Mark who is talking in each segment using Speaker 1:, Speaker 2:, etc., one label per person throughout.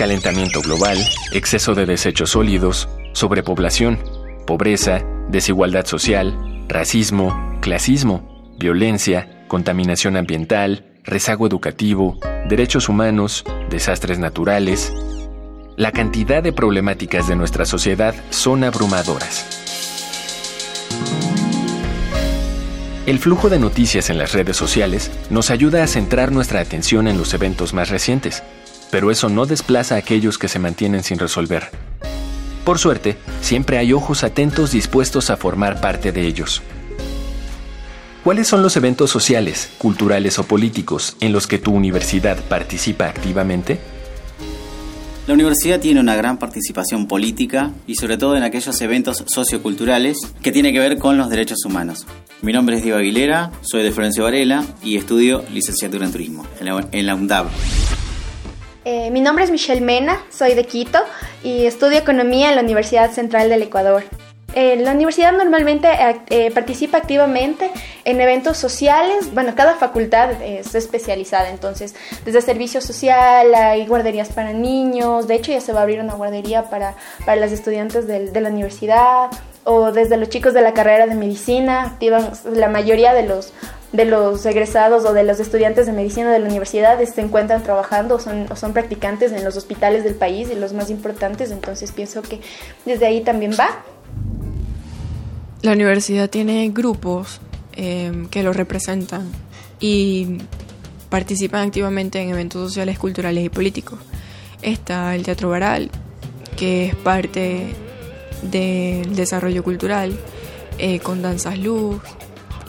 Speaker 1: Calentamiento global, exceso de desechos sólidos, sobrepoblación, pobreza, desigualdad social, racismo, clasismo, violencia, contaminación ambiental, rezago educativo, derechos humanos, desastres naturales. La cantidad de problemáticas de nuestra sociedad son abrumadoras. El flujo de noticias en las redes sociales nos ayuda a centrar nuestra atención en los eventos más recientes, pero eso no desplaza a aquellos que se mantienen sin resolver. Por suerte, siempre hay ojos atentos dispuestos a formar parte de ellos. ¿Cuáles son los eventos sociales, culturales o políticos en los que tu universidad participa activamente?
Speaker 2: La universidad tiene una gran participación política y sobre todo en aquellos eventos socioculturales que tienen que ver con los derechos humanos. Mi nombre es Diego Aguilera, soy de Florencio Varela y estudio licenciatura en turismo en la UNDAV.
Speaker 3: Eh, mi nombre es Michelle Mena, soy de Quito y estudio economía en la Universidad Central del Ecuador. Eh, la universidad normalmente eh, participa activamente en eventos sociales. Bueno, cada facultad es especializada, entonces desde servicio social hay guarderías para niños. De hecho, ya se va a abrir una guardería para, para las estudiantes de, la universidad o desde los chicos de la carrera de medicina. Activan la mayoría de los de los egresados o de los estudiantes de medicina de la universidad se encuentran trabajando o son, son practicantes en los hospitales del país y los más importantes, entonces pienso que desde ahí también va.
Speaker 4: La universidad tiene grupos em, que lo representan y participan activamente en eventos sociales, culturales y políticos. Está el Teatro Baral, que es parte del desarrollo cultural, eh, con Danzas Luz,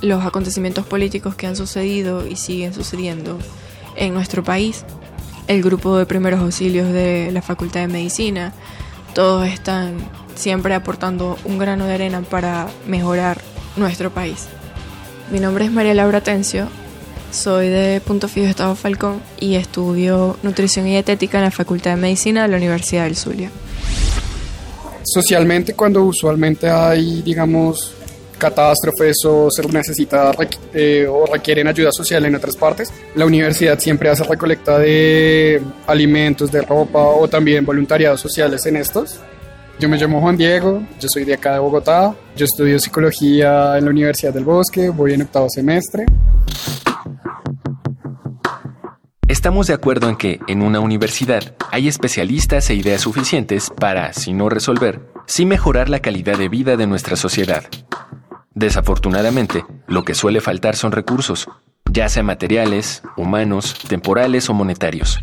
Speaker 4: los acontecimientos políticos que han sucedido y siguen sucediendo en nuestro país, el grupo de primeros auxilios de la Facultad de Medicina, todos están siempre aportando un grano de arena para mejorar nuestro país. Mi nombre es María Laura Tencio, soy de Punto Fijo Estado Falcón y estudio nutrición y dietética en la Facultad de Medicina de la Universidad del Zulia.
Speaker 5: Socialmente, cuando usualmente hay, digamos, catástrofes o se necesita eh, o requieren ayuda social en otras partes, la universidad siempre hace recolecta de alimentos, de ropa o también voluntariados sociales en estos. Yo me llamo Juan Diego, yo soy de acá de Bogotá, yo estudio psicología en la Universidad del Bosque, voy en octavo semestre.
Speaker 1: Estamos de acuerdo en que en una universidad hay especialistas e ideas suficientes para, si no resolver, sí mejorar la calidad de vida de nuestra sociedad. Desafortunadamente, lo que suele faltar son recursos, ya sea materiales, humanos, temporales o monetarios.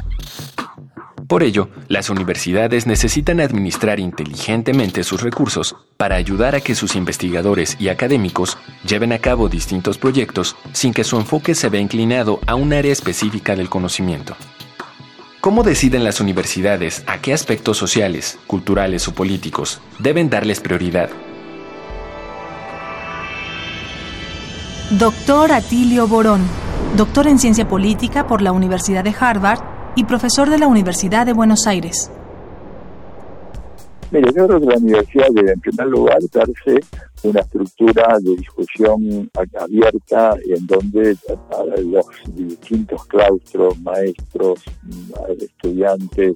Speaker 1: Por ello, las universidades necesitan administrar inteligentemente sus recursos para ayudar a que sus investigadores y académicos lleven a cabo distintos proyectos sin que su enfoque se vea inclinado a un área específica del conocimiento. ¿Cómo deciden las universidades a qué aspectos sociales, culturales o políticos deben darles prioridad
Speaker 6: Doctor Atilio Borón, doctor en Ciencia Política por la Universidad de Harvard y profesor de la Universidad de Buenos Aires.
Speaker 7: Mire, yo creo que la universidad debe, en primer lugar, darse una estructura de discusión abierta en donde los distintos claustros, maestros, estudiantes,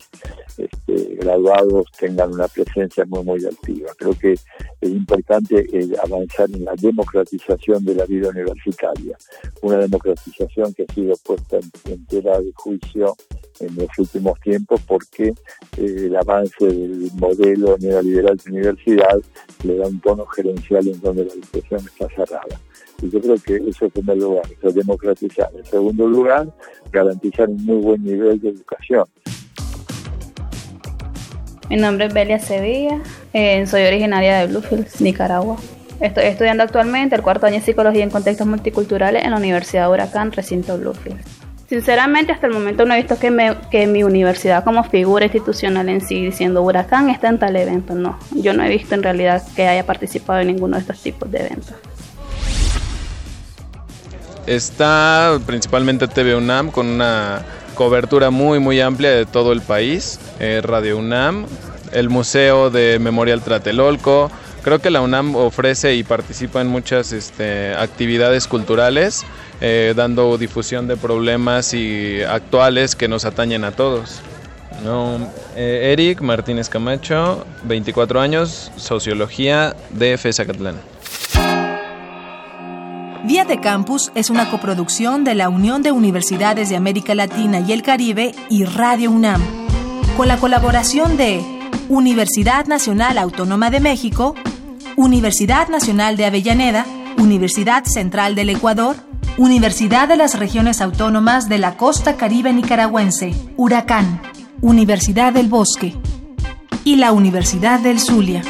Speaker 7: este, graduados tengan una presencia muy, muy activa. Creo que es importante eh, avanzar en la democratización de la vida universitaria, una democratización que ha sido puesta en, tela de juicio en los últimos tiempos porque eh, el avance del modelo neoliberal de universidad le da un tono gerencial en donde la discusión está cerrada. Y yo creo que eso en primer lugar, es democratizar. En segundo lugar, garantizar un muy buen nivel de educación.
Speaker 8: Mi nombre es Belia Sevilla, eh, soy originaria de Bluefields, Nicaragua. Estoy estudiando actualmente el cuarto año de Psicología en Contextos Multiculturales en la Universidad de Huracán, recinto Bluefields. Sinceramente, hasta el momento no he visto que, me, que mi universidad como figura institucional en sí diciendo huracán está en tal evento. No, yo no he visto en realidad que haya participado en ninguno de estos tipos de eventos.
Speaker 9: Está principalmente TV UNAM con una cobertura muy muy amplia de todo el país, eh, Radio UNAM, el Museo de Memorial Tlatelolco. Creo que la UNAM ofrece y participa en muchas este, actividades culturales, eh, dando difusión de problemas y actuales que nos atañen a todos. Eh, Eric Martínez Camacho, 24 años, Sociología de FESACatlán.
Speaker 6: Vía de Campus es una coproducción de la Unión de Universidades de América Latina y el Caribe y Radio UNAM, con la colaboración de Universidad Nacional Autónoma de México, Universidad Nacional de Avellaneda, Universidad Central del Ecuador, Universidad de las Regiones Autónomas de la Costa Caribe Nicaragüense, Huracán, Universidad del Bosque y la Universidad del Zulia.